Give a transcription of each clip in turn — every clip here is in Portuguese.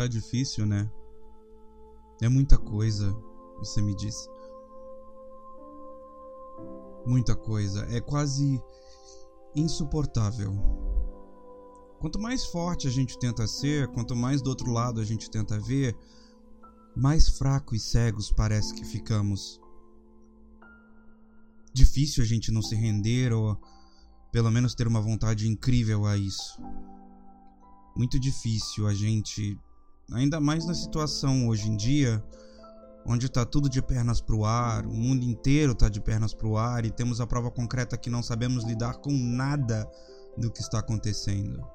Tá difícil, né? É muita coisa, você me disse. Muita coisa. É quase insuportável. Quanto mais forte a gente tenta ser, quanto mais do outro lado a gente tenta ver, mais fracos e cegos parece que ficamos. Difícil a gente não se render ou pelo menos ter uma vontade incrível a isso. Muito difícil a gente, ainda mais na situação hoje em dia, onde está tudo de pernas para o ar, o mundo inteiro está de pernas para o ar e temos a prova concreta que não sabemos lidar com nada do que está acontecendo.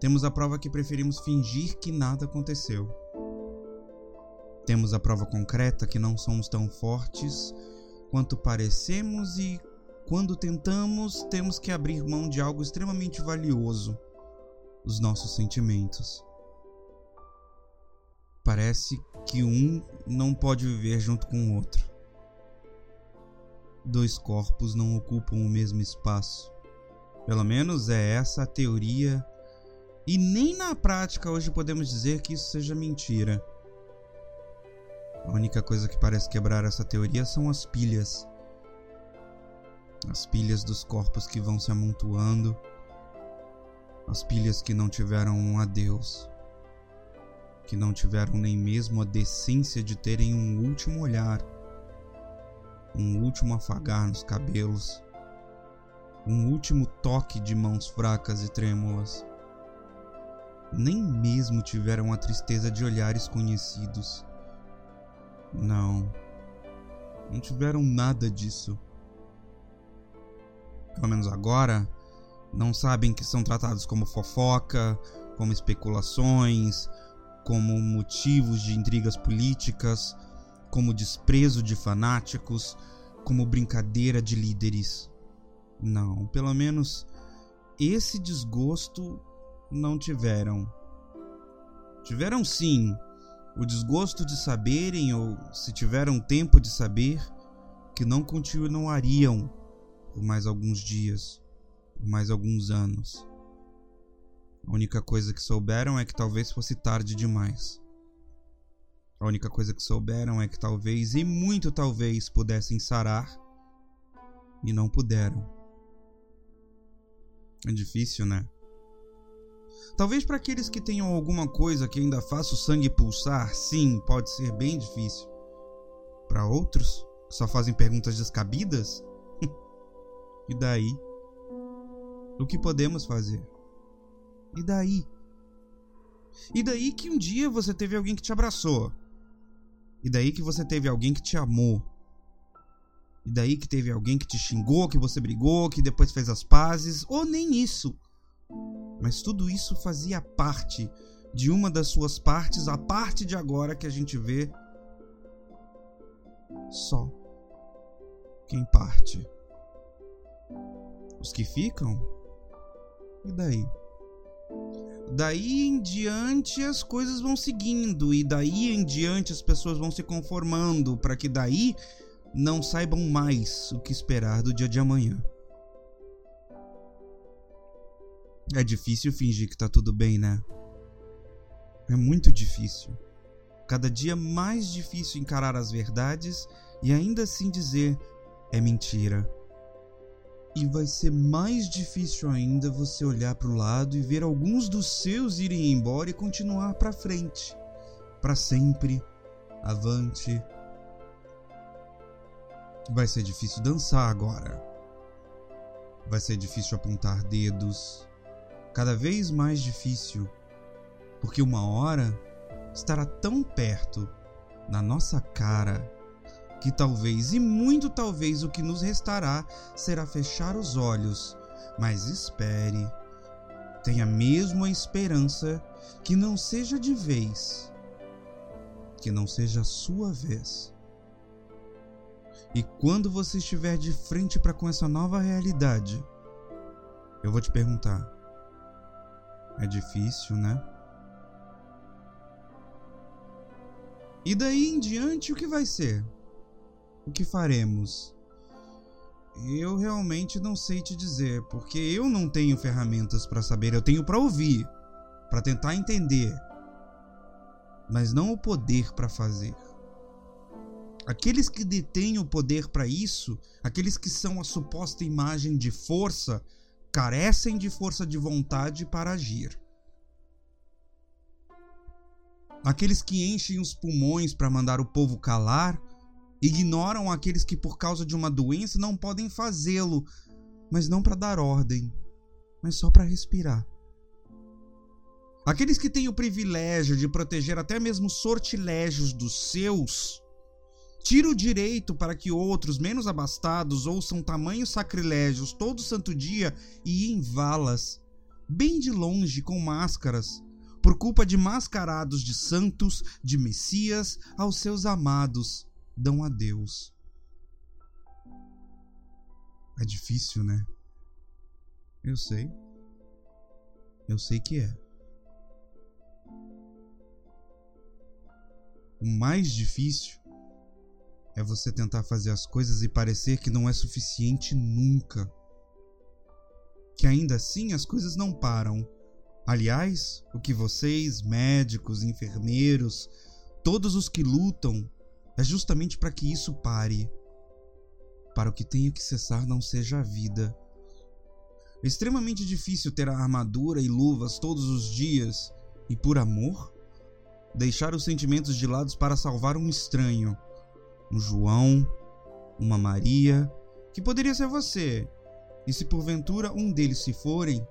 Temos a prova que preferimos fingir que nada aconteceu. Temos a prova concreta que não somos tão fortes quanto parecemos e quando tentamos, temos que abrir mão de algo extremamente valioso: os nossos sentimentos. Parece que um não pode viver junto com o outro. Dois corpos não ocupam o mesmo espaço. Pelo menos é essa a teoria, e nem na prática hoje podemos dizer que isso seja mentira. A única coisa que parece quebrar essa teoria são as pilhas. As pilhas dos corpos que vão se amontoando. As pilhas que não tiveram um adeus. Que não tiveram nem mesmo a decência de terem um último olhar. Um último afagar nos cabelos. Um último toque de mãos fracas e trêmulas. Nem mesmo tiveram a tristeza de olhares conhecidos não. Não tiveram nada disso. Pelo menos agora, não sabem que são tratados como fofoca, como especulações, como motivos de intrigas políticas, como desprezo de fanáticos, como brincadeira de líderes. Não, pelo menos esse desgosto não tiveram. Tiveram sim o desgosto de saberem, ou se tiveram tempo de saber, que não continuariam por mais alguns dias, por mais alguns anos. A única coisa que souberam é que talvez fosse tarde demais. A única coisa que souberam é que talvez, e muito talvez, pudessem sarar e não puderam. É difícil, né? Talvez para aqueles que tenham alguma coisa que ainda faça o sangue pulsar, sim, pode ser bem difícil. Para outros, que só fazem perguntas descabidas, e daí? O que podemos fazer? E daí? E daí que um dia você teve alguém que te abraçou? E daí que você teve alguém que te amou? E daí que teve alguém que te xingou, que você brigou, que depois fez as pazes? Ou nem isso? Mas tudo isso fazia parte de uma das suas partes, a parte de agora que a gente vê só quem parte. Os que ficam? E daí? Daí em diante as coisas vão seguindo, e daí em diante as pessoas vão se conformando para que daí não saibam mais o que esperar do dia de amanhã. É difícil fingir que tá tudo bem, né? É muito difícil. Cada dia mais difícil encarar as verdades e ainda assim dizer é mentira. E vai ser mais difícil ainda você olhar para o lado e ver alguns dos seus irem embora e continuar para frente, para sempre, avante. Vai ser difícil dançar agora. Vai ser difícil apontar dedos cada vez mais difícil, porque uma hora estará tão perto, na nossa cara, que talvez e muito talvez o que nos restará será fechar os olhos, mas espere, tenha mesmo a esperança que não seja de vez, que não seja a sua vez. E quando você estiver de frente para com essa nova realidade, eu vou te perguntar: é difícil, né? E daí em diante, o que vai ser? O que faremos? Eu realmente não sei te dizer, porque eu não tenho ferramentas para saber, eu tenho para ouvir. para tentar entender, mas não o poder para fazer. Aqueles que detêm o poder para isso, aqueles que são a suposta imagem de força, carecem de força de vontade para agir. Aqueles que enchem os pulmões para mandar o povo calar, ignoram aqueles que por causa de uma doença não podem fazê-lo, mas não para dar ordem, mas só para respirar. Aqueles que têm o privilégio de proteger até mesmo sortilégios dos seus, tira o direito para que outros menos abastados ouçam tamanhos sacrilégios todo santo dia e em valas, bem de longe com máscaras, por culpa de mascarados de santos, de messias, aos seus amados, dão a Deus. É difícil, né? Eu sei. Eu sei que é. O mais difícil é você tentar fazer as coisas e parecer que não é suficiente nunca. Que ainda assim as coisas não param. Aliás, o que vocês, médicos, enfermeiros, todos os que lutam, é justamente para que isso pare. Para o que tenha que cessar não seja a vida. É extremamente difícil ter a armadura e luvas todos os dias e, por amor, deixar os sentimentos de lado para salvar um estranho um João, uma Maria, que poderia ser você. E se porventura um deles se forem,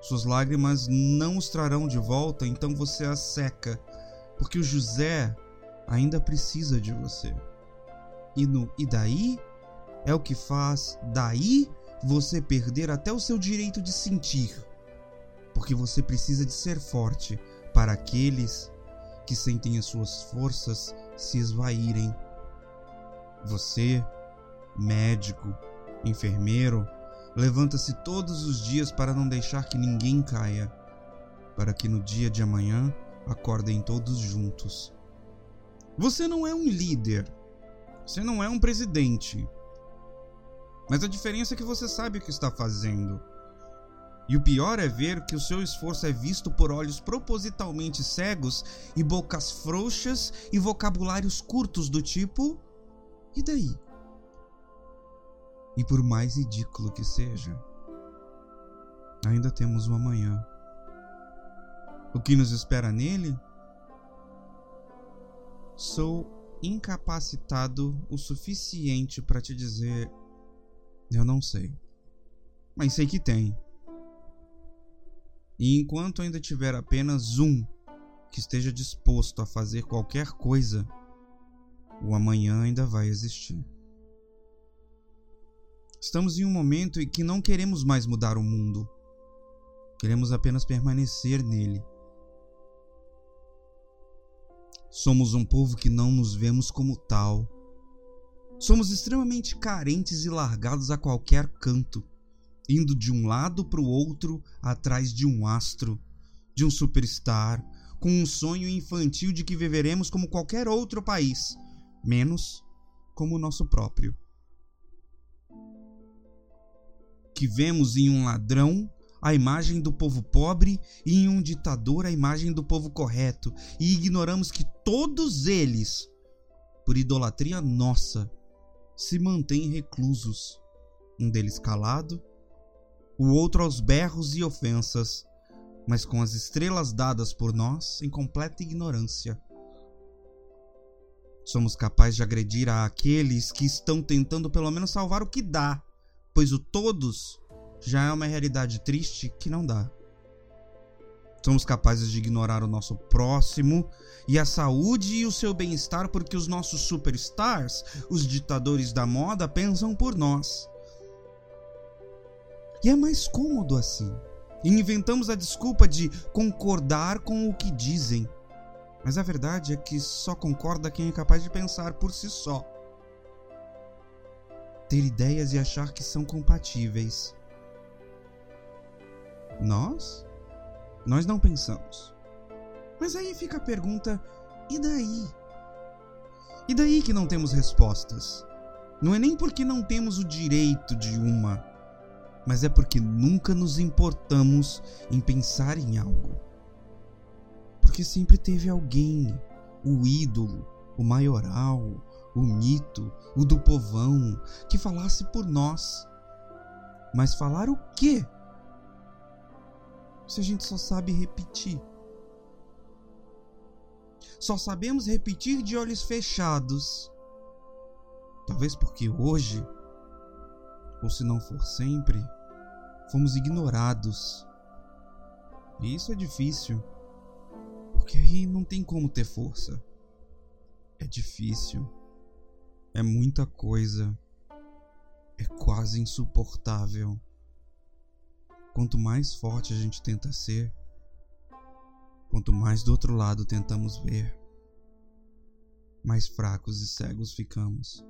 suas lágrimas não os trarão de volta, então você as seca, porque o José ainda precisa de você. E no e daí é o que faz daí você perder até o seu direito de sentir, porque você precisa de ser forte para aqueles que sentem as suas forças se esvaírem você, médico, enfermeiro, levanta-se todos os dias para não deixar que ninguém caia, para que no dia de amanhã acordem todos juntos. Você não é um líder, você não é um presidente, mas a diferença é que você sabe o que está fazendo. E o pior é ver que o seu esforço é visto por olhos propositalmente cegos e bocas frouxas e vocabulários curtos do tipo e daí? E por mais ridículo que seja, ainda temos o amanhã. O que nos espera nele? Sou incapacitado o suficiente para te dizer: eu não sei. Mas sei que tem. E enquanto ainda tiver apenas um que esteja disposto a fazer qualquer coisa, o amanhã ainda vai existir. Estamos em um momento em que não queremos mais mudar o mundo. Queremos apenas permanecer nele. Somos um povo que não nos vemos como tal. Somos extremamente carentes e largados a qualquer canto, indo de um lado para o outro atrás de um astro, de um superstar, com um sonho infantil de que viveremos como qualquer outro país, menos como o nosso próprio. Que vemos em um ladrão a imagem do povo pobre e em um ditador a imagem do povo correto, e ignoramos que todos eles, por idolatria nossa, se mantêm reclusos, um deles calado, o outro aos berros e ofensas, mas com as estrelas dadas por nós em completa ignorância. Somos capazes de agredir aqueles que estão tentando pelo menos salvar o que dá, pois o todos já é uma realidade triste que não dá. Somos capazes de ignorar o nosso próximo e a saúde e o seu bem-estar porque os nossos superstars, os ditadores da moda, pensam por nós. E é mais cômodo assim. E inventamos a desculpa de concordar com o que dizem mas a verdade é que só concorda quem é capaz de pensar por si só. Ter ideias e achar que são compatíveis. Nós? Nós não pensamos. Mas aí fica a pergunta: e daí? E daí que não temos respostas? Não é nem porque não temos o direito de uma, mas é porque nunca nos importamos em pensar em algo. Porque sempre teve alguém, o ídolo, o maioral, o mito, o do povão, que falasse por nós. Mas falar o quê? Se a gente só sabe repetir. Só sabemos repetir de olhos fechados. Talvez porque hoje, ou se não for sempre, fomos ignorados. E isso é difícil, porque aí não tem como ter força. É difícil. É muita coisa. É quase insuportável. Quanto mais forte a gente tenta ser, quanto mais do outro lado tentamos ver, mais fracos e cegos ficamos.